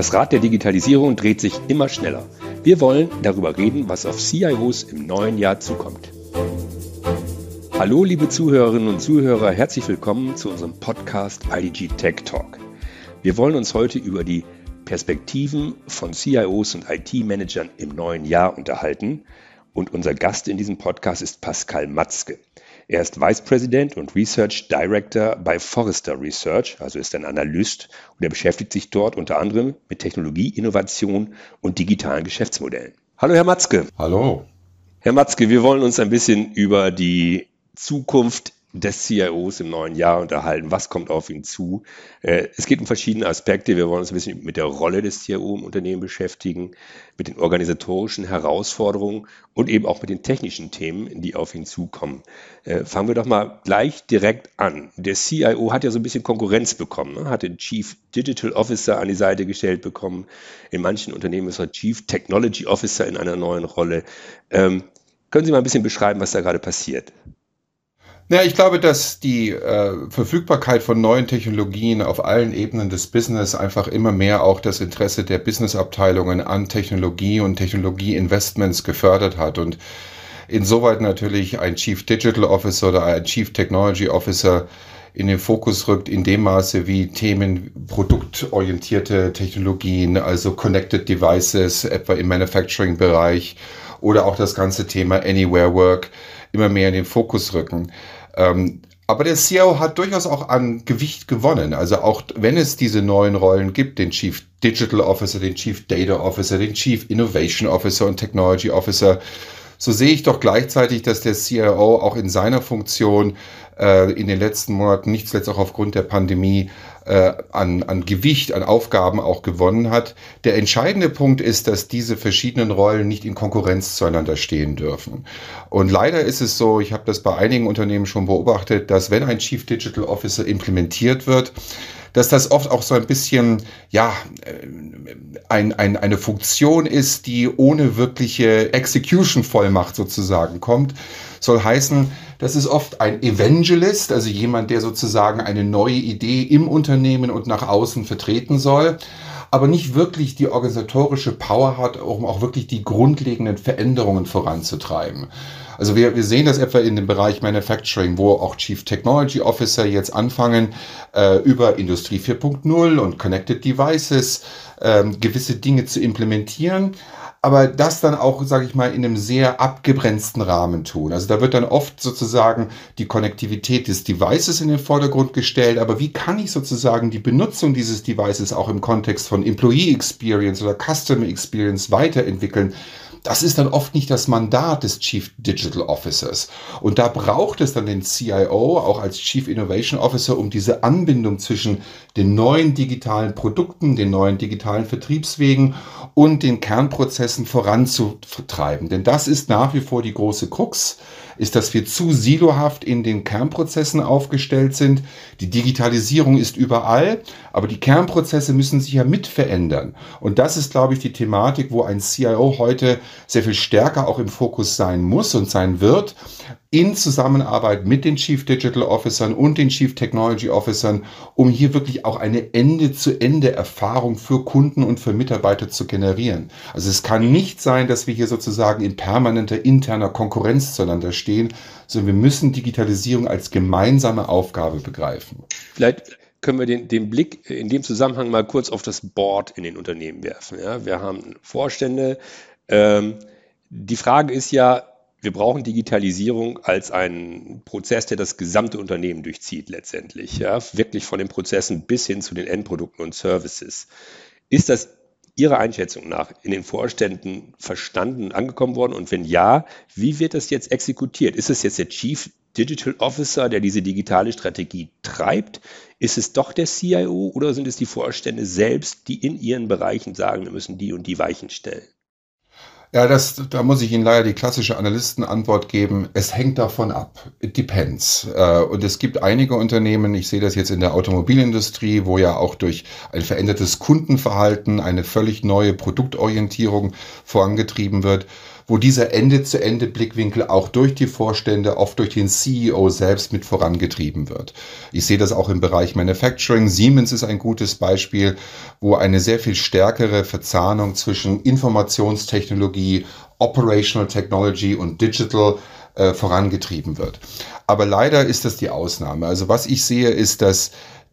Das Rad der Digitalisierung dreht sich immer schneller. Wir wollen darüber reden, was auf CIOs im neuen Jahr zukommt. Hallo liebe Zuhörerinnen und Zuhörer, herzlich willkommen zu unserem Podcast IDG Tech Talk. Wir wollen uns heute über die Perspektiven von CIOs und IT-Managern im neuen Jahr unterhalten. Und unser Gast in diesem Podcast ist Pascal Matzke. Er ist Vice President und Research Director bei Forrester Research, also ist ein Analyst und er beschäftigt sich dort unter anderem mit Technologie, Innovation und digitalen Geschäftsmodellen. Hallo, Herr Matzke. Hallo. Herr Matzke, wir wollen uns ein bisschen über die Zukunft des CIOs im neuen Jahr unterhalten. Was kommt auf ihn zu? Äh, es geht um verschiedene Aspekte. Wir wollen uns ein bisschen mit der Rolle des CIO im Unternehmen beschäftigen, mit den organisatorischen Herausforderungen und eben auch mit den technischen Themen, die auf ihn zukommen. Äh, fangen wir doch mal gleich direkt an. Der CIO hat ja so ein bisschen Konkurrenz bekommen, ne? hat den Chief Digital Officer an die Seite gestellt bekommen. In manchen Unternehmen ist er Chief Technology Officer in einer neuen Rolle. Ähm, können Sie mal ein bisschen beschreiben, was da gerade passiert? Ja, ich glaube, dass die äh, Verfügbarkeit von neuen Technologien auf allen Ebenen des Business einfach immer mehr auch das Interesse der Businessabteilungen an Technologie und Technologieinvestments gefördert hat und insoweit natürlich ein Chief Digital Officer oder ein Chief Technology Officer in den Fokus rückt, in dem Maße, wie Themen produktorientierte Technologien, also Connected Devices, etwa im Manufacturing-Bereich oder auch das ganze Thema Anywhere Work immer mehr in den Fokus rücken. Ähm, aber der CIO hat durchaus auch an Gewicht gewonnen. Also auch wenn es diese neuen Rollen gibt, den Chief Digital Officer, den Chief Data Officer, den Chief Innovation Officer und Technology Officer, so sehe ich doch gleichzeitig, dass der CIO auch in seiner Funktion äh, in den letzten Monaten, nicht zuletzt auch aufgrund der Pandemie, äh, an, an Gewicht, an Aufgaben auch gewonnen hat. Der entscheidende Punkt ist, dass diese verschiedenen Rollen nicht in Konkurrenz zueinander stehen dürfen. Und leider ist es so, ich habe das bei einigen Unternehmen schon beobachtet, dass wenn ein Chief Digital Officer implementiert wird, dass das oft auch so ein bisschen, ja, äh, ein, ein, eine Funktion ist, die ohne wirkliche Execution-Vollmacht sozusagen kommt. Soll heißen, das ist oft ein Evangelist, also jemand, der sozusagen eine neue Idee im Unternehmen und nach außen vertreten soll aber nicht wirklich die organisatorische Power hat, um auch wirklich die grundlegenden Veränderungen voranzutreiben. Also wir, wir sehen das etwa in dem Bereich Manufacturing, wo auch Chief Technology Officer jetzt anfangen, äh, über Industrie 4.0 und Connected Devices äh, gewisse Dinge zu implementieren aber das dann auch, sage ich mal, in einem sehr abgegrenzten Rahmen tun. Also da wird dann oft sozusagen die Konnektivität des Devices in den Vordergrund gestellt, aber wie kann ich sozusagen die Benutzung dieses Devices auch im Kontext von Employee Experience oder Customer Experience weiterentwickeln? Das ist dann oft nicht das Mandat des Chief Digital Officers. Und da braucht es dann den CIO auch als Chief Innovation Officer, um diese Anbindung zwischen den neuen digitalen Produkten, den neuen digitalen Vertriebswegen und den Kernprozessen voranzutreiben. Denn das ist nach wie vor die große Krux ist, dass wir zu silohaft in den Kernprozessen aufgestellt sind. Die Digitalisierung ist überall, aber die Kernprozesse müssen sich ja mit verändern. Und das ist, glaube ich, die Thematik, wo ein CIO heute sehr viel stärker auch im Fokus sein muss und sein wird, in Zusammenarbeit mit den Chief Digital Officern und den Chief Technology Officern, um hier wirklich auch eine Ende-zu-Ende-Erfahrung für Kunden und für Mitarbeiter zu generieren. Also es kann nicht sein, dass wir hier sozusagen in permanenter interner Konkurrenz zueinander stehen, sondern wir müssen Digitalisierung als gemeinsame Aufgabe begreifen. Vielleicht können wir den, den Blick in dem Zusammenhang mal kurz auf das Board in den Unternehmen werfen. Ja? Wir haben Vorstände. Ähm, die Frage ist ja, wir brauchen Digitalisierung als einen Prozess, der das gesamte Unternehmen durchzieht letztendlich. Ja? Wirklich von den Prozessen bis hin zu den Endprodukten und Services. Ist das Ihrer Einschätzung nach in den Vorständen verstanden, angekommen worden? Und wenn ja, wie wird das jetzt exekutiert? Ist es jetzt der Chief Digital Officer, der diese digitale Strategie treibt? Ist es doch der CIO oder sind es die Vorstände selbst, die in ihren Bereichen sagen, wir müssen die und die Weichen stellen? Ja, das, da muss ich Ihnen leider die klassische Analystenantwort geben. Es hängt davon ab. It depends. Äh, und es gibt einige Unternehmen, ich sehe das jetzt in der Automobilindustrie, wo ja auch durch ein verändertes Kundenverhalten eine völlig neue Produktorientierung vorangetrieben wird, wo dieser Ende-zu-Ende-Blickwinkel auch durch die Vorstände, oft durch den CEO selbst mit vorangetrieben wird. Ich sehe das auch im Bereich Manufacturing. Siemens ist ein gutes Beispiel, wo eine sehr viel stärkere Verzahnung zwischen Informationstechnologie, Operational Technology und Digital äh, vorangetrieben wird. Aber leider ist das die Ausnahme. Also was ich sehe, ist, dass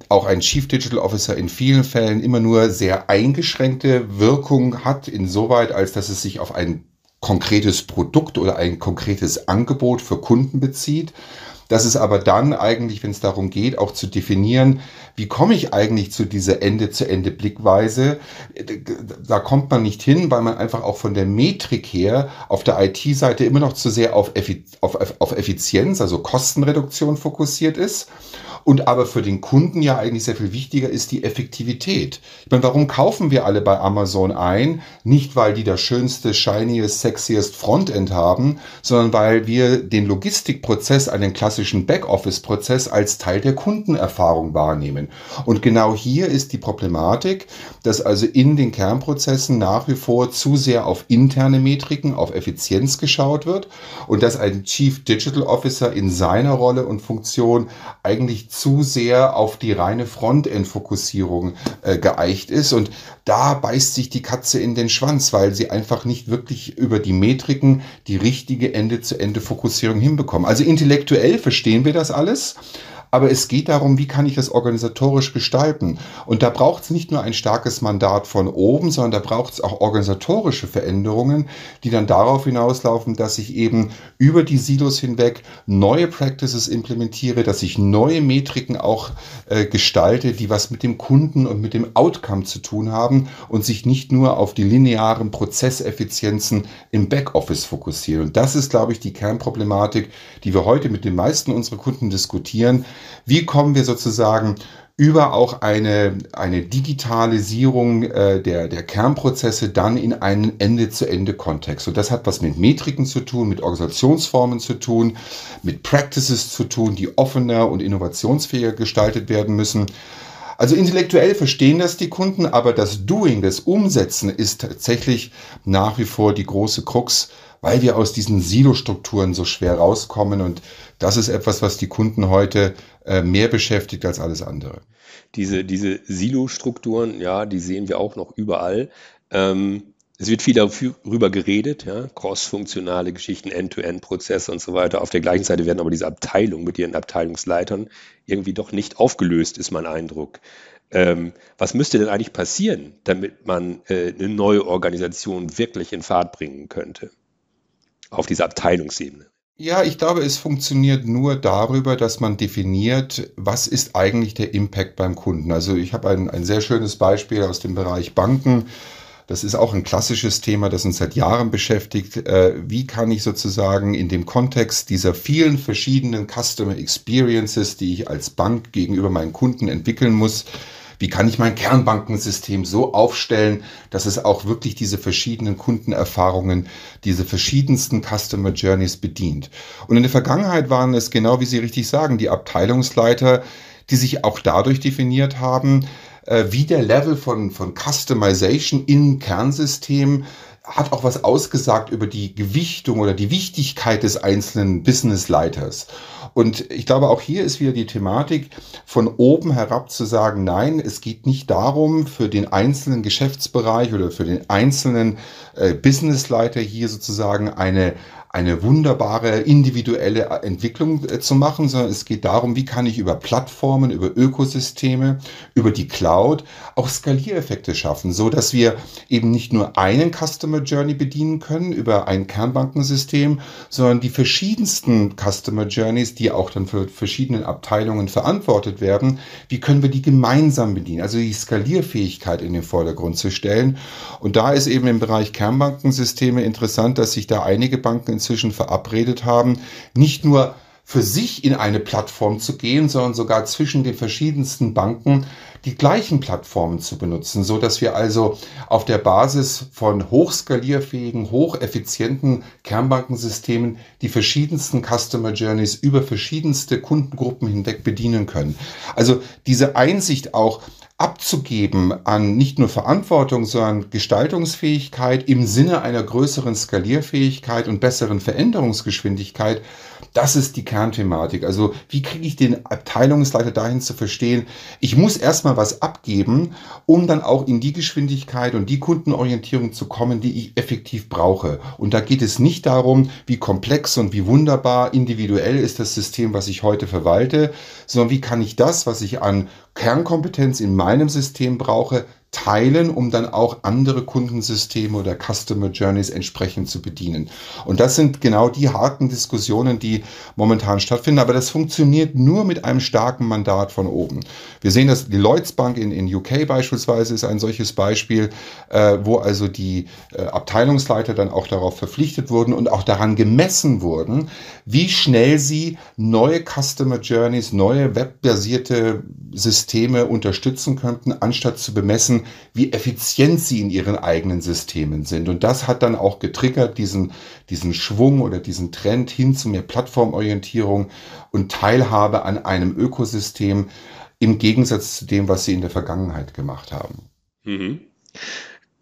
auch ein Chief Digital Officer in vielen Fällen immer nur sehr eingeschränkte Wirkung hat, insoweit als dass es sich auf ein konkretes Produkt oder ein konkretes Angebot für Kunden bezieht. Das ist aber dann eigentlich, wenn es darum geht, auch zu definieren, wie komme ich eigentlich zu dieser Ende-zu-Ende-Blickweise? Da kommt man nicht hin, weil man einfach auch von der Metrik her auf der IT-Seite immer noch zu sehr auf, Effizienz, also Kostenreduktion fokussiert ist und aber für den Kunden ja eigentlich sehr viel wichtiger ist die Effektivität. Ich meine, warum kaufen wir alle bei Amazon ein? Nicht, weil die das schönste, shiniest, sexiest Frontend haben, sondern weil wir den Logistikprozess, einen klassischen Backoffice-Prozess als Teil der Kundenerfahrung wahrnehmen. Und genau hier ist die Problematik, dass also in den Kernprozessen nach wie vor zu sehr auf interne Metriken, auf Effizienz geschaut wird und dass ein Chief Digital Officer in seiner Rolle und Funktion eigentlich zu sehr auf die reine Frontend-Fokussierung äh, geeicht ist. Und da beißt sich die Katze in den Schwanz, weil sie einfach nicht wirklich über die Metriken die richtige Ende-zu-Ende-Fokussierung hinbekommen. Also intellektuell verstehen wir das alles, aber es geht darum, wie kann ich das organisatorisch gestalten. Und da braucht es nicht nur ein starkes Mandat von oben, sondern da braucht es auch organisatorische Veränderungen, die dann darauf hinauslaufen, dass ich eben über die Silos hinweg neue Practices implementiere, dass ich neue Metriken auch äh, gestalte, die was mit dem Kunden und mit dem Outcome zu tun haben und sich nicht nur auf die linearen Prozesseffizienzen im Backoffice fokussieren. Und das ist, glaube ich, die Kernproblematik, die wir heute mit den meisten unserer Kunden diskutieren. Wie kommen wir sozusagen über auch eine, eine Digitalisierung äh, der, der Kernprozesse dann in einen Ende-zu-Ende-Kontext. Und das hat was mit Metriken zu tun, mit Organisationsformen zu tun, mit Practices zu tun, die offener und innovationsfähiger gestaltet werden müssen. Also intellektuell verstehen das die Kunden, aber das Doing, das Umsetzen ist tatsächlich nach wie vor die große Krux, weil wir aus diesen Silo-Strukturen so schwer rauskommen und das ist etwas, was die Kunden heute äh, mehr beschäftigt als alles andere. Diese, diese Silo-Strukturen, ja, die sehen wir auch noch überall. Ähm, es wird viel darüber geredet, ja, cross-funktionale Geschichten, End-to-End-Prozesse und so weiter. Auf der gleichen Seite werden aber diese Abteilungen mit ihren Abteilungsleitern irgendwie doch nicht aufgelöst, ist mein Eindruck. Ähm, was müsste denn eigentlich passieren, damit man äh, eine neue Organisation wirklich in Fahrt bringen könnte? Auf dieser Abteilungsebene. Ja, ich glaube, es funktioniert nur darüber, dass man definiert, was ist eigentlich der Impact beim Kunden. Also ich habe ein, ein sehr schönes Beispiel aus dem Bereich Banken. Das ist auch ein klassisches Thema, das uns seit Jahren beschäftigt. Äh, wie kann ich sozusagen in dem Kontext dieser vielen verschiedenen Customer Experiences, die ich als Bank gegenüber meinen Kunden entwickeln muss, wie kann ich mein Kernbankensystem so aufstellen, dass es auch wirklich diese verschiedenen Kundenerfahrungen, diese verschiedensten Customer Journeys bedient. Und in der Vergangenheit waren es genau, wie Sie richtig sagen, die Abteilungsleiter, die sich auch dadurch definiert haben, äh, wie der Level von, von Customization im Kernsystem hat auch was ausgesagt über die Gewichtung oder die Wichtigkeit des einzelnen Businessleiters. Und ich glaube, auch hier ist wieder die Thematik, von oben herab zu sagen, nein, es geht nicht darum, für den einzelnen Geschäftsbereich oder für den einzelnen äh, Businessleiter hier sozusagen eine, eine wunderbare individuelle Entwicklung äh, zu machen, sondern es geht darum, wie kann ich über Plattformen, über Ökosysteme, über die Cloud auch Skaliereffekte schaffen, so dass wir eben nicht nur einen Customer Journey bedienen können über ein Kernbankensystem, sondern die verschiedensten Customer Journeys, die auch dann für verschiedene Abteilungen verantwortet werden, wie können wir die gemeinsam bedienen? Also die Skalierfähigkeit in den Vordergrund zu stellen. Und da ist eben im Bereich Kernbankensysteme interessant, dass sich da einige Banken inzwischen verabredet haben, nicht nur für sich in eine Plattform zu gehen, sondern sogar zwischen den verschiedensten Banken die gleichen Plattformen zu benutzen, so dass wir also auf der Basis von hochskalierfähigen, hocheffizienten Kernbankensystemen die verschiedensten Customer Journeys über verschiedenste Kundengruppen hinweg bedienen können. Also diese Einsicht auch, abzugeben an nicht nur Verantwortung, sondern Gestaltungsfähigkeit im Sinne einer größeren Skalierfähigkeit und besseren Veränderungsgeschwindigkeit, das ist die Kernthematik. Also wie kriege ich den Abteilungsleiter dahin zu verstehen, ich muss erstmal was abgeben, um dann auch in die Geschwindigkeit und die Kundenorientierung zu kommen, die ich effektiv brauche. Und da geht es nicht darum, wie komplex und wie wunderbar individuell ist das System, was ich heute verwalte, sondern wie kann ich das, was ich an Kernkompetenz in meinem System brauche, teilen, um dann auch andere Kundensysteme oder Customer Journeys entsprechend zu bedienen. Und das sind genau die harten Diskussionen, die momentan stattfinden. Aber das funktioniert nur mit einem starken Mandat von oben. Wir sehen dass die Lloyds Bank in, in UK beispielsweise ist ein solches Beispiel, äh, wo also die äh, Abteilungsleiter dann auch darauf verpflichtet wurden und auch daran gemessen wurden, wie schnell sie neue Customer Journeys, neue webbasierte Systeme unterstützen könnten, anstatt zu bemessen, wie effizient sie in ihren eigenen Systemen sind. Und das hat dann auch getriggert, diesen, diesen Schwung oder diesen Trend hin zu mehr Plattformorientierung und Teilhabe an einem Ökosystem im Gegensatz zu dem, was sie in der Vergangenheit gemacht haben. Mhm.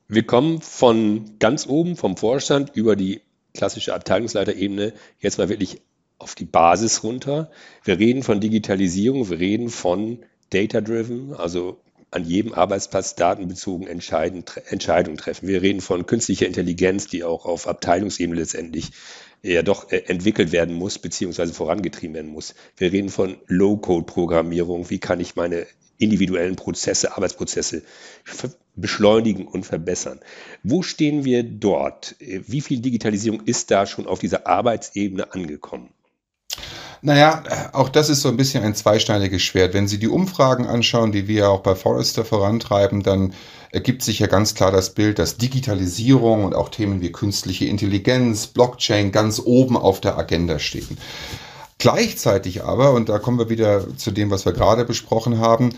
Wir kommen von ganz oben, vom Vorstand über die klassische Abteilungsleiterebene jetzt mal wirklich auf die Basis runter. Wir reden von Digitalisierung, wir reden von Data-Driven, also an jedem Arbeitsplatz datenbezogen Entscheidungen treffen. Wir reden von künstlicher Intelligenz, die auch auf Abteilungsebene letztendlich ja doch äh, entwickelt werden muss, beziehungsweise vorangetrieben werden muss. Wir reden von Low-Code-Programmierung. Wie kann ich meine individuellen Prozesse, Arbeitsprozesse beschleunigen und verbessern? Wo stehen wir dort? Wie viel Digitalisierung ist da schon auf dieser Arbeitsebene angekommen? Naja, auch das ist so ein bisschen ein zweischneidiges Schwert. Wenn Sie die Umfragen anschauen, die wir auch bei Forrester vorantreiben, dann ergibt sich ja ganz klar das Bild, dass Digitalisierung und auch Themen wie künstliche Intelligenz, Blockchain ganz oben auf der Agenda stehen. Gleichzeitig aber, und da kommen wir wieder zu dem, was wir gerade besprochen haben, äh,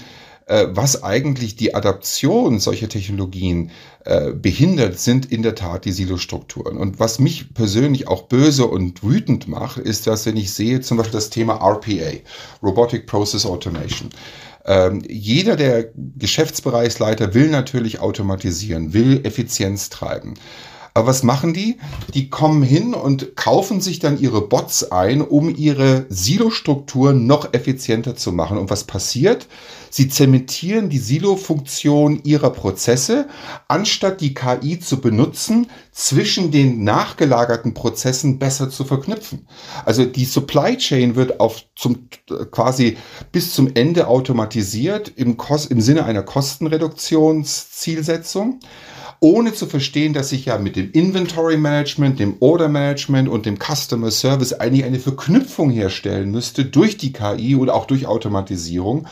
was eigentlich die Adaption solcher Technologien äh, behindert, sind in der Tat die Silostrukturen. Und was mich persönlich auch böse und wütend macht, ist, dass wenn ich sehe zum Beispiel das Thema RPA, Robotic Process Automation. Ähm, jeder der Geschäftsbereichsleiter will natürlich automatisieren, will Effizienz treiben. Aber was machen die? Die kommen hin und kaufen sich dann ihre Bots ein, um ihre Silo-Struktur noch effizienter zu machen. Und was passiert? Sie zementieren die Silo-Funktion ihrer Prozesse, anstatt die KI zu benutzen, zwischen den nachgelagerten Prozessen besser zu verknüpfen. Also die Supply Chain wird auf zum, quasi bis zum Ende automatisiert im, Kost, im Sinne einer Kostenreduktionszielsetzung ohne zu verstehen, dass ich ja mit dem Inventory Management, dem Order Management und dem Customer Service eigentlich eine Verknüpfung herstellen müsste durch die KI oder auch durch Automatisierung.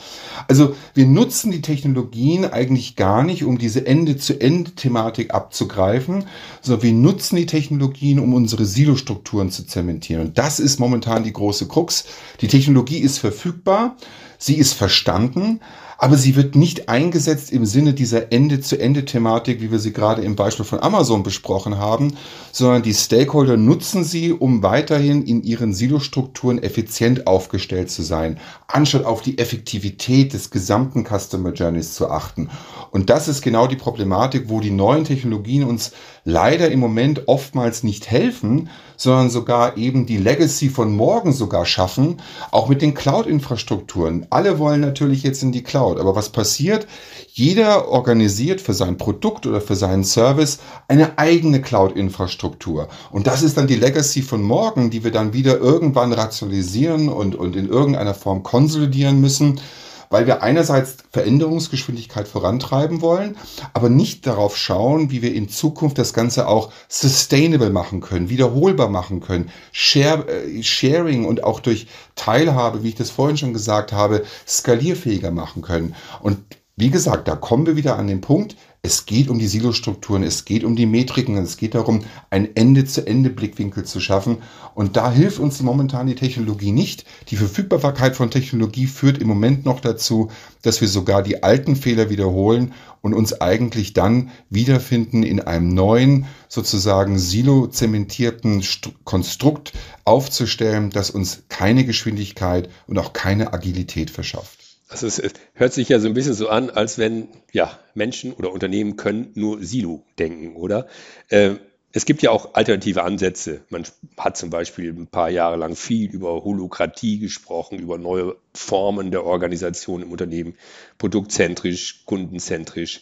Also wir nutzen die Technologien eigentlich gar nicht, um diese Ende-zu-Ende-Thematik abzugreifen, sondern wir nutzen die Technologien, um unsere Silo-Strukturen zu zementieren. Und das ist momentan die große Krux. Die Technologie ist verfügbar, sie ist verstanden, aber sie wird nicht eingesetzt im Sinne dieser Ende-zu-Ende-Thematik, wie wir sie gerade im Beispiel von Amazon besprochen haben, sondern die Stakeholder nutzen sie, um weiterhin in ihren Silostrukturen effizient aufgestellt zu sein, anstatt auf die Effektivität des gesamten Customer Journeys zu achten. Und das ist genau die Problematik, wo die neuen Technologien uns leider im Moment oftmals nicht helfen, sondern sogar eben die Legacy von morgen sogar schaffen, auch mit den Cloud-Infrastrukturen. Alle wollen natürlich jetzt in die Cloud, aber was passiert? Jeder organisiert für sein Produkt oder für seinen Service eine eigene Cloud-Infrastruktur. Und das ist dann die Legacy von morgen, die wir dann wieder irgendwann rationalisieren und, und in irgendeiner Form konsolidieren müssen weil wir einerseits Veränderungsgeschwindigkeit vorantreiben wollen, aber nicht darauf schauen, wie wir in Zukunft das Ganze auch sustainable machen können, wiederholbar machen können, Share, äh, Sharing und auch durch Teilhabe, wie ich das vorhin schon gesagt habe, skalierfähiger machen können. Und wie gesagt, da kommen wir wieder an den Punkt, es geht um die Silostrukturen, es geht um die Metriken, es geht darum, ein Ende-zu-Ende-Blickwinkel zu schaffen. Und da hilft uns momentan die Technologie nicht. Die Verfügbarkeit von Technologie führt im Moment noch dazu, dass wir sogar die alten Fehler wiederholen und uns eigentlich dann wiederfinden in einem neuen, sozusagen silo-zementierten Konstrukt aufzustellen, das uns keine Geschwindigkeit und auch keine Agilität verschafft. Also es, hört sich ja so ein bisschen so an, als wenn ja Menschen oder Unternehmen können nur Silo denken, oder? Äh, es gibt ja auch alternative Ansätze. Man hat zum Beispiel ein paar Jahre lang viel über Holokratie gesprochen, über neue Formen der Organisation im Unternehmen, produktzentrisch, kundenzentrisch.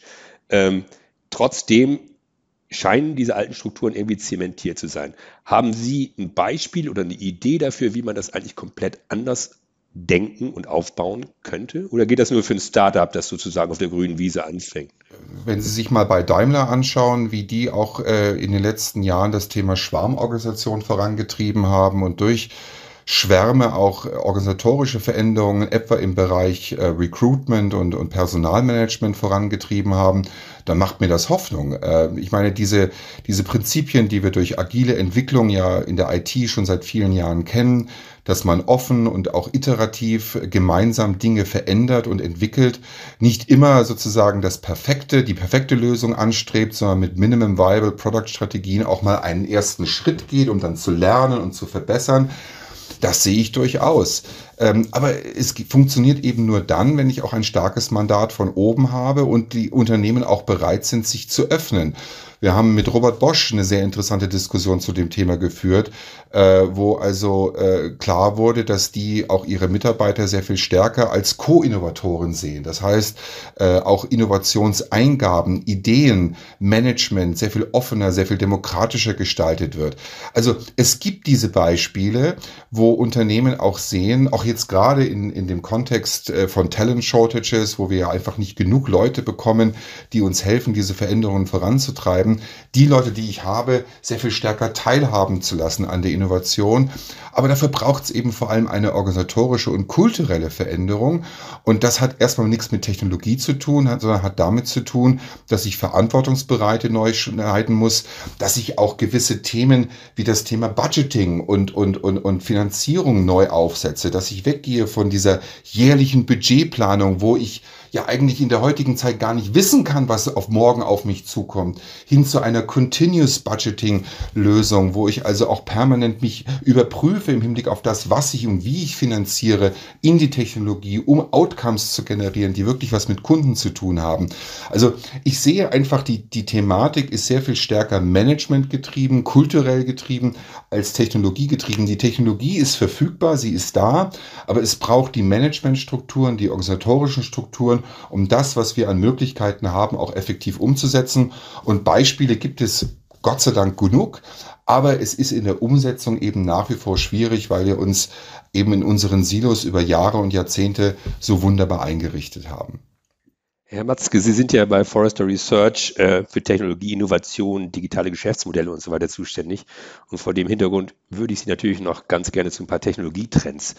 Ähm, trotzdem scheinen diese alten Strukturen irgendwie zementiert zu sein. Haben Sie ein Beispiel oder eine Idee dafür, wie man das eigentlich komplett anders denken und aufbauen könnte? Oder geht das nur für ein Startup, das sozusagen auf der grünen Wiese anfängt? Wenn Sie sich mal bei Daimler anschauen, wie die auch äh, in den letzten Jahren das Thema Schwarmorganisation vorangetrieben haben und durch Schwärme auch organisatorische Veränderungen, etwa im Bereich äh, Recruitment und, und Personalmanagement vorangetrieben haben, dann macht mir das Hoffnung. Äh, ich meine, diese, diese Prinzipien, die wir durch agile Entwicklung ja in der IT schon seit vielen Jahren kennen, dass man offen und auch iterativ gemeinsam Dinge verändert und entwickelt, nicht immer sozusagen das perfekte, die perfekte Lösung anstrebt, sondern mit Minimum Viable Product Strategien auch mal einen ersten Schritt geht, um dann zu lernen und zu verbessern. Das sehe ich durchaus. Ähm, aber es funktioniert eben nur dann, wenn ich auch ein starkes Mandat von oben habe und die Unternehmen auch bereit sind, sich zu öffnen. Wir haben mit Robert Bosch eine sehr interessante Diskussion zu dem Thema geführt, äh, wo also äh, klar wurde, dass die auch ihre Mitarbeiter sehr viel stärker als Co-Innovatoren sehen. Das heißt, äh, auch Innovationseingaben, Ideen, Management sehr viel offener, sehr viel demokratischer gestaltet wird. Also es gibt diese Beispiele, wo Unternehmen auch sehen, auch jetzt gerade in, in dem Kontext äh, von Talent Shortages, wo wir ja einfach nicht genug Leute bekommen, die uns helfen, diese Veränderungen voranzutreiben, die Leute, die ich habe, sehr viel stärker teilhaben zu lassen an der Innovation. Aber dafür braucht es eben vor allem eine organisatorische und kulturelle Veränderung. Und das hat erstmal nichts mit Technologie zu tun, sondern hat damit zu tun, dass ich Verantwortungsbereite neu schneiden muss, dass ich auch gewisse Themen wie das Thema Budgeting und, und, und, und Finanzierung neu aufsetze, dass ich weggehe von dieser jährlichen Budgetplanung, wo ich ja eigentlich in der heutigen Zeit gar nicht wissen kann, was auf morgen auf mich zukommt, hin zu einer Continuous Budgeting Lösung, wo ich also auch permanent mich überprüfe im Hinblick auf das, was ich und wie ich finanziere in die Technologie, um Outcomes zu generieren, die wirklich was mit Kunden zu tun haben. Also ich sehe einfach, die, die Thematik ist sehr viel stärker Management getrieben, kulturell getrieben als Technologie getrieben. Die Technologie ist verfügbar, sie ist da, aber es braucht die Managementstrukturen, die organisatorischen Strukturen um das, was wir an Möglichkeiten haben, auch effektiv umzusetzen. Und Beispiele gibt es Gott sei Dank genug, aber es ist in der Umsetzung eben nach wie vor schwierig, weil wir uns eben in unseren Silos über Jahre und Jahrzehnte so wunderbar eingerichtet haben. Herr Matzke, Sie sind ja bei Forrester Research äh, für Technologie, Innovation, digitale Geschäftsmodelle und so weiter zuständig. Und vor dem Hintergrund würde ich Sie natürlich noch ganz gerne zu ein paar Technologietrends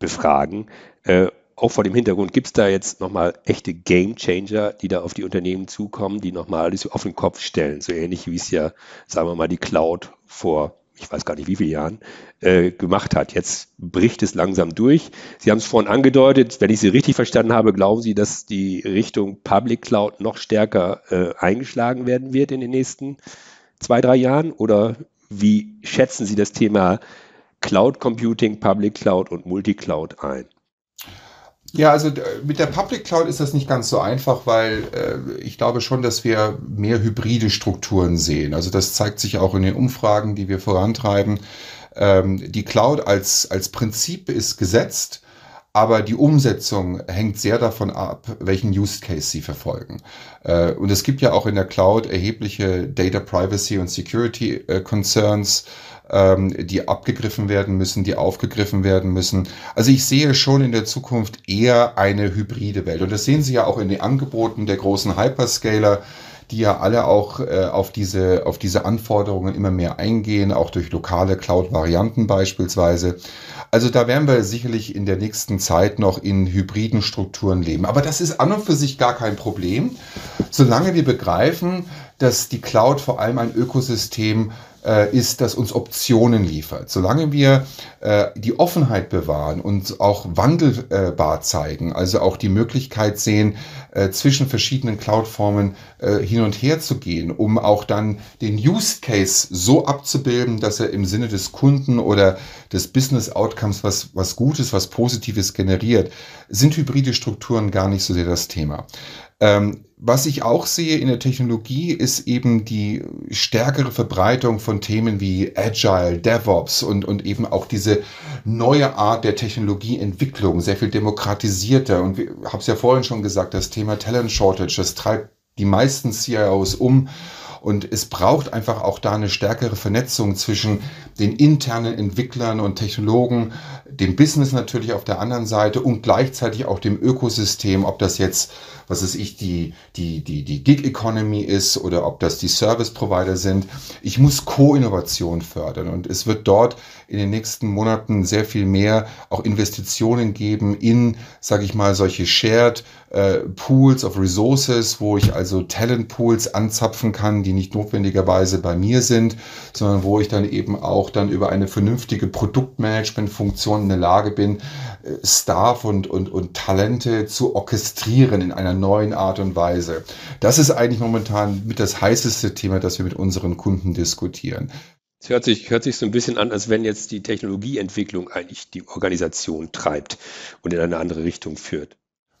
befragen. Äh, auch vor dem Hintergrund gibt es da jetzt nochmal echte Game Changer, die da auf die Unternehmen zukommen, die nochmal alles auf den Kopf stellen. So ähnlich wie es ja, sagen wir mal, die Cloud vor, ich weiß gar nicht wie viele Jahren, äh, gemacht hat. Jetzt bricht es langsam durch. Sie haben es vorhin angedeutet, wenn ich Sie richtig verstanden habe, glauben Sie, dass die Richtung Public Cloud noch stärker äh, eingeschlagen werden wird in den nächsten zwei, drei Jahren? Oder wie schätzen Sie das Thema Cloud Computing, Public Cloud und Multicloud ein? Ja, also mit der Public Cloud ist das nicht ganz so einfach, weil äh, ich glaube schon, dass wir mehr hybride Strukturen sehen. Also das zeigt sich auch in den Umfragen, die wir vorantreiben. Ähm, die Cloud als, als Prinzip ist gesetzt, aber die Umsetzung hängt sehr davon ab, welchen Use Case Sie verfolgen. Äh, und es gibt ja auch in der Cloud erhebliche Data Privacy und Security äh, Concerns ähm, die abgegriffen werden müssen, die aufgegriffen werden müssen. Also ich sehe schon in der Zukunft eher eine hybride Welt. Und das sehen Sie ja auch in den Angeboten der großen Hyperscaler die ja alle auch äh, auf, diese, auf diese Anforderungen immer mehr eingehen, auch durch lokale Cloud-Varianten beispielsweise. Also da werden wir sicherlich in der nächsten Zeit noch in hybriden Strukturen leben. Aber das ist an und für sich gar kein Problem, solange wir begreifen, dass die Cloud vor allem ein Ökosystem ist, dass uns Optionen liefert. Solange wir äh, die Offenheit bewahren und auch wandelbar zeigen, also auch die Möglichkeit sehen, äh, zwischen verschiedenen Cloud-Formen äh, hin und her zu gehen, um auch dann den Use Case so abzubilden, dass er im Sinne des Kunden oder des Business Outcomes was, was Gutes, was Positives generiert, sind hybride Strukturen gar nicht so sehr das Thema. Ähm, was ich auch sehe in der Technologie ist eben die stärkere Verbreitung von Themen wie Agile, DevOps und, und eben auch diese neue Art der Technologieentwicklung, sehr viel demokratisierter. Und ich habe es ja vorhin schon gesagt, das Thema Talent Shortage, das treibt die meisten CIOs um. Und es braucht einfach auch da eine stärkere Vernetzung zwischen den internen Entwicklern und Technologen, dem Business natürlich auf der anderen Seite und gleichzeitig auch dem Ökosystem, ob das jetzt was ist ich, die, die, die, die Gig Economy ist oder ob das die Service Provider sind. Ich muss Co-Innovation fördern und es wird dort in den nächsten Monaten sehr viel mehr auch Investitionen geben in, sage ich mal, solche Shared äh, Pools of Resources, wo ich also Talent Pools anzapfen kann, die nicht notwendigerweise bei mir sind, sondern wo ich dann eben auch dann über eine vernünftige Produktmanagement-Funktion in der Lage bin, äh, Staff und, und, und Talente zu orchestrieren in einer neuen Art und Weise. Das ist eigentlich momentan mit das heißeste Thema, das wir mit unseren Kunden diskutieren. Es hört sich, hört sich so ein bisschen an, als wenn jetzt die Technologieentwicklung eigentlich die Organisation treibt und in eine andere Richtung führt.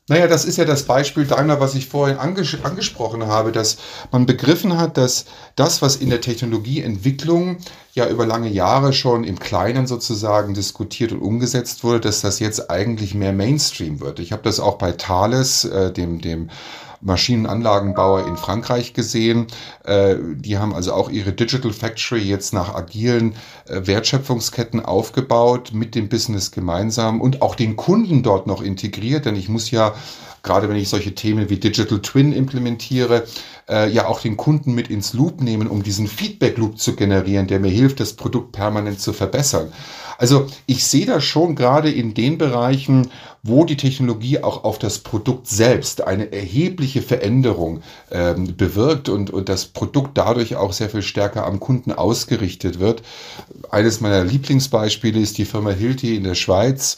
Naja, das ist ja das Beispiel Daimler, was ich vorhin anges angesprochen habe, dass man begriffen hat, dass das, was in der Technologieentwicklung ja über lange Jahre schon im Kleinen sozusagen diskutiert und umgesetzt wurde, dass das jetzt eigentlich mehr Mainstream wird. Ich habe das auch bei Thales, äh, dem, dem Maschinenanlagenbauer in Frankreich gesehen. Äh, die haben also auch ihre Digital Factory jetzt nach agilen äh, Wertschöpfungsketten aufgebaut, mit dem Business gemeinsam und auch den Kunden dort noch integriert, denn ich muss ja gerade wenn ich solche Themen wie Digital Twin implementiere, äh, ja auch den Kunden mit ins Loop nehmen, um diesen Feedback Loop zu generieren, der mir hilft, das Produkt permanent zu verbessern. Also ich sehe das schon gerade in den Bereichen, wo die Technologie auch auf das Produkt selbst eine erhebliche Veränderung ähm, bewirkt und, und das Produkt dadurch auch sehr viel stärker am Kunden ausgerichtet wird. Eines meiner Lieblingsbeispiele ist die Firma Hilti in der Schweiz,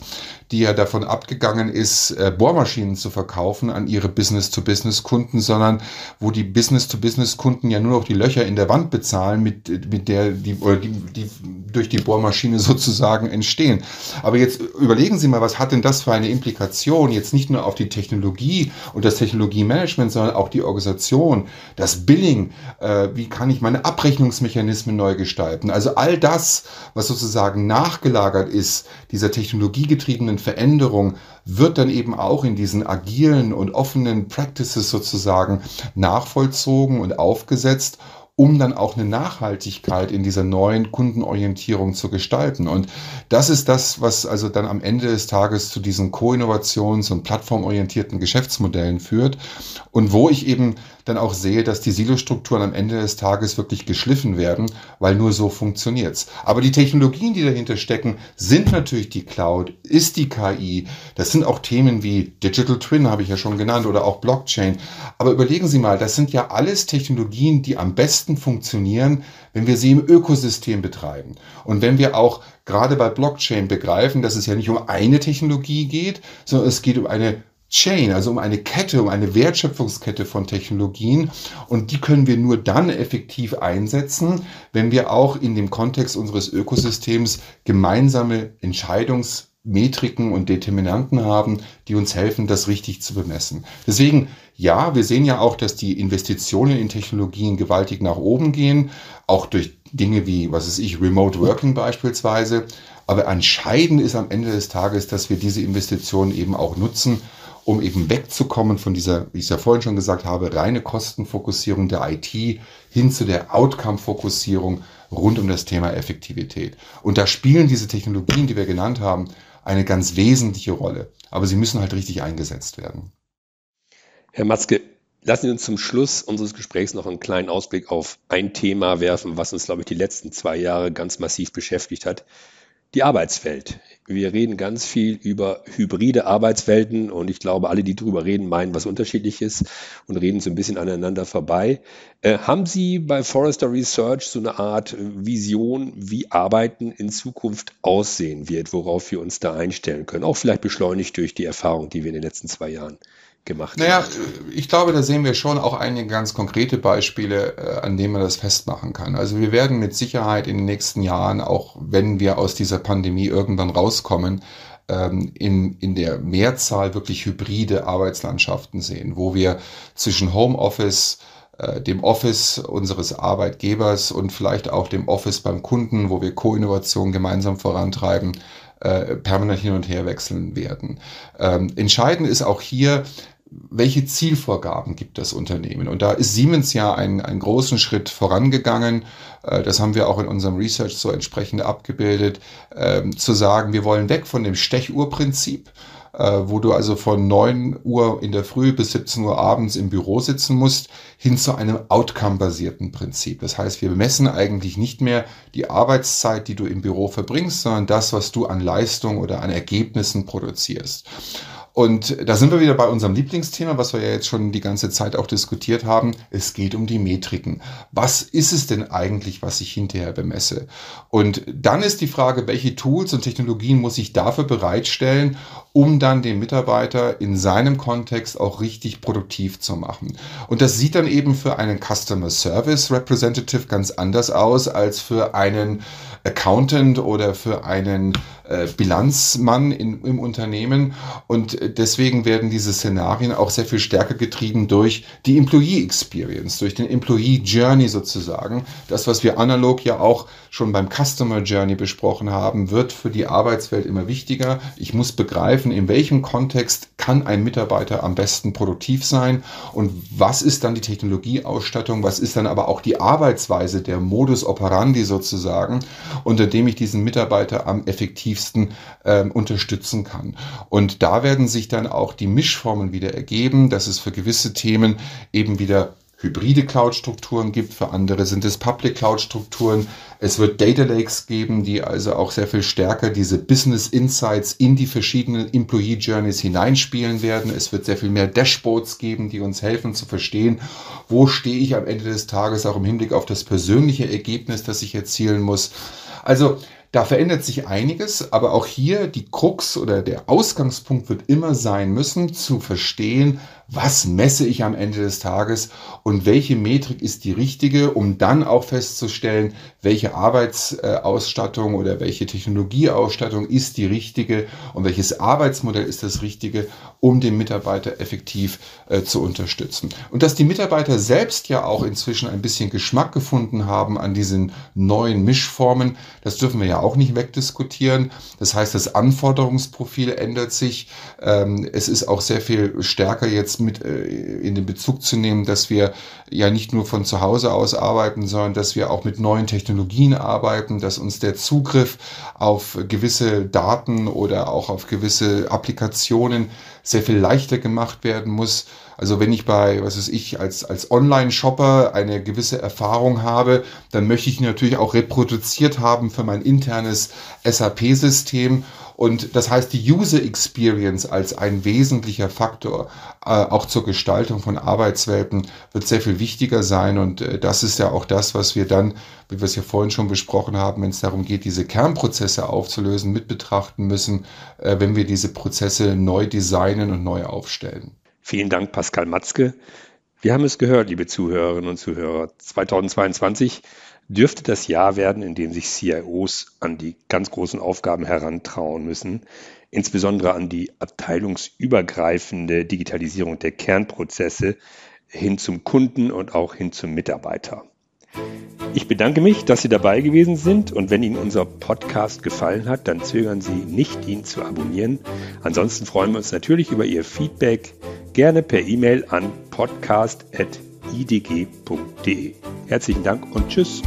die ja davon abgegangen ist, äh, Bohrmaschinen zu verkaufen an ihre Business-to-Business-Kunden, sondern wo die Business-to-Business-Kunden ja nur noch die Löcher in der Wand bezahlen, mit, mit der die, oder die, die durch die Bohrmaschine sozusagen entstehen. Aber jetzt überlegen Sie mal, was hat denn das für eine Implikation jetzt nicht nur auf die Technologie und das Technologiemanagement, sondern auch die Organisation, das Billing, äh, wie kann ich meine Abrechnungsmechanismen neu gestalten. Also all das, was sozusagen nachgelagert ist, dieser technologiegetriebenen Veränderung, wird dann eben auch in diesen agilen und offenen Practices sozusagen nachvollzogen und aufgesetzt um dann auch eine Nachhaltigkeit in dieser neuen Kundenorientierung zu gestalten. Und das ist das, was also dann am Ende des Tages zu diesen Co-Innovations- und plattformorientierten Geschäftsmodellen führt und wo ich eben dann auch sehe, dass die Silostrukturen am Ende des Tages wirklich geschliffen werden, weil nur so funktioniert's. Aber die Technologien, die dahinter stecken, sind natürlich die Cloud, ist die KI. Das sind auch Themen wie Digital Twin, habe ich ja schon genannt, oder auch Blockchain. Aber überlegen Sie mal, das sind ja alles Technologien, die am besten funktionieren, wenn wir sie im Ökosystem betreiben. Und wenn wir auch gerade bei Blockchain begreifen, dass es ja nicht um eine Technologie geht, sondern es geht um eine Chain, also um eine Kette, um eine Wertschöpfungskette von Technologien. Und die können wir nur dann effektiv einsetzen, wenn wir auch in dem Kontext unseres Ökosystems gemeinsame Entscheidungsmetriken und Determinanten haben, die uns helfen, das richtig zu bemessen. Deswegen, ja, wir sehen ja auch, dass die Investitionen in Technologien gewaltig nach oben gehen, auch durch Dinge wie, was ist ich, Remote Working beispielsweise. Aber entscheidend ist am Ende des Tages, dass wir diese Investitionen eben auch nutzen, um eben wegzukommen von dieser, wie ich es ja vorhin schon gesagt habe, reine Kostenfokussierung der IT hin zu der Outcome-Fokussierung rund um das Thema Effektivität. Und da spielen diese Technologien, die wir genannt haben, eine ganz wesentliche Rolle. Aber sie müssen halt richtig eingesetzt werden. Herr Matzke, lassen Sie uns zum Schluss unseres Gesprächs noch einen kleinen Ausblick auf ein Thema werfen, was uns, glaube ich, die letzten zwei Jahre ganz massiv beschäftigt hat. Die Arbeitswelt. Wir reden ganz viel über hybride Arbeitswelten und ich glaube, alle, die darüber reden, meinen was Unterschiedliches und reden so ein bisschen aneinander vorbei. Äh, haben Sie bei Forrester Research so eine Art Vision, wie Arbeiten in Zukunft aussehen wird, worauf wir uns da einstellen können? Auch vielleicht beschleunigt durch die Erfahrung, die wir in den letzten zwei Jahren gemacht naja, hat. ich glaube, da sehen wir schon auch einige ganz konkrete Beispiele, äh, an denen man das festmachen kann. Also wir werden mit Sicherheit in den nächsten Jahren, auch wenn wir aus dieser Pandemie irgendwann rauskommen, ähm, in, in der Mehrzahl wirklich hybride Arbeitslandschaften sehen, wo wir zwischen Homeoffice, äh, dem Office unseres Arbeitgebers und vielleicht auch dem Office beim Kunden, wo wir Co-Innovation gemeinsam vorantreiben, äh, permanent hin und her wechseln werden. Ähm, entscheidend ist auch hier, welche Zielvorgaben gibt das Unternehmen? Und da ist Siemens ja einen, einen großen Schritt vorangegangen. Äh, das haben wir auch in unserem Research so entsprechend abgebildet, ähm, zu sagen, wir wollen weg von dem Stechuhrprinzip, äh, wo du also von 9 Uhr in der Früh bis 17 Uhr abends im Büro sitzen musst, hin zu einem outcome-basierten Prinzip. Das heißt, wir messen eigentlich nicht mehr die Arbeitszeit, die du im Büro verbringst, sondern das, was du an Leistung oder an Ergebnissen produzierst. Und da sind wir wieder bei unserem Lieblingsthema, was wir ja jetzt schon die ganze Zeit auch diskutiert haben. Es geht um die Metriken. Was ist es denn eigentlich, was ich hinterher bemesse? Und dann ist die Frage, welche Tools und Technologien muss ich dafür bereitstellen, um dann den Mitarbeiter in seinem Kontext auch richtig produktiv zu machen. Und das sieht dann eben für einen Customer Service Representative ganz anders aus als für einen Accountant oder für einen äh, Bilanzmann in, im Unternehmen. Und deswegen werden diese Szenarien auch sehr viel stärker getrieben durch die Employee Experience, durch den Employee Journey sozusagen. Das, was wir analog ja auch schon beim Customer Journey besprochen haben, wird für die Arbeitswelt immer wichtiger. Ich muss begreifen, in welchem Kontext kann ein Mitarbeiter am besten produktiv sein und was ist dann die Technologieausstattung, was ist dann aber auch die Arbeitsweise, der Modus operandi sozusagen, unter dem ich diesen Mitarbeiter am effektivsten äh, unterstützen kann. Und da werden sich dann auch die Mischformen wieder ergeben, dass es für gewisse Themen eben wieder hybride Cloud-Strukturen gibt, für andere sind es Public Cloud-Strukturen. Es wird Data Lakes geben, die also auch sehr viel stärker diese Business Insights in die verschiedenen Employee Journeys hineinspielen werden. Es wird sehr viel mehr Dashboards geben, die uns helfen zu verstehen, wo stehe ich am Ende des Tages auch im Hinblick auf das persönliche Ergebnis, das ich erzielen muss. Also da verändert sich einiges, aber auch hier die Krux oder der Ausgangspunkt wird immer sein müssen, zu verstehen, was messe ich am Ende des Tages und welche Metrik ist die richtige, um dann auch festzustellen, welche Arbeitsausstattung oder welche Technologieausstattung ist die richtige und welches Arbeitsmodell ist das richtige, um den Mitarbeiter effektiv äh, zu unterstützen. Und dass die Mitarbeiter selbst ja auch inzwischen ein bisschen Geschmack gefunden haben an diesen neuen Mischformen, das dürfen wir ja auch nicht wegdiskutieren. Das heißt, das Anforderungsprofil ändert sich. Ähm, es ist auch sehr viel stärker jetzt mit äh, in den Bezug zu nehmen, dass wir ja nicht nur von zu Hause aus arbeiten, sondern dass wir auch mit neuen Technologien arbeiten, dass uns der Zugriff auf gewisse Daten oder auch auf gewisse Applikationen sehr viel leichter gemacht werden muss. Also wenn ich bei, was weiß ich, als, als Online-Shopper eine gewisse Erfahrung habe, dann möchte ich natürlich auch reproduziert haben für mein internes SAP-System und das heißt, die User Experience als ein wesentlicher Faktor äh, auch zur Gestaltung von Arbeitswelten wird sehr viel wichtiger sein. Und äh, das ist ja auch das, was wir dann, wie wir es ja vorhin schon besprochen haben, wenn es darum geht, diese Kernprozesse aufzulösen, mit betrachten müssen, äh, wenn wir diese Prozesse neu designen und neu aufstellen. Vielen Dank, Pascal Matzke. Wir haben es gehört, liebe Zuhörerinnen und Zuhörer. 2022 dürfte das Jahr werden, in dem sich CIOs an die ganz großen Aufgaben herantrauen müssen, insbesondere an die abteilungsübergreifende Digitalisierung der Kernprozesse hin zum Kunden und auch hin zum Mitarbeiter. Ich bedanke mich, dass Sie dabei gewesen sind und wenn Ihnen unser Podcast gefallen hat, dann zögern Sie nicht, ihn zu abonnieren. Ansonsten freuen wir uns natürlich über Ihr Feedback, gerne per E-Mail an podcast.idg.de. Herzlichen Dank und Tschüss.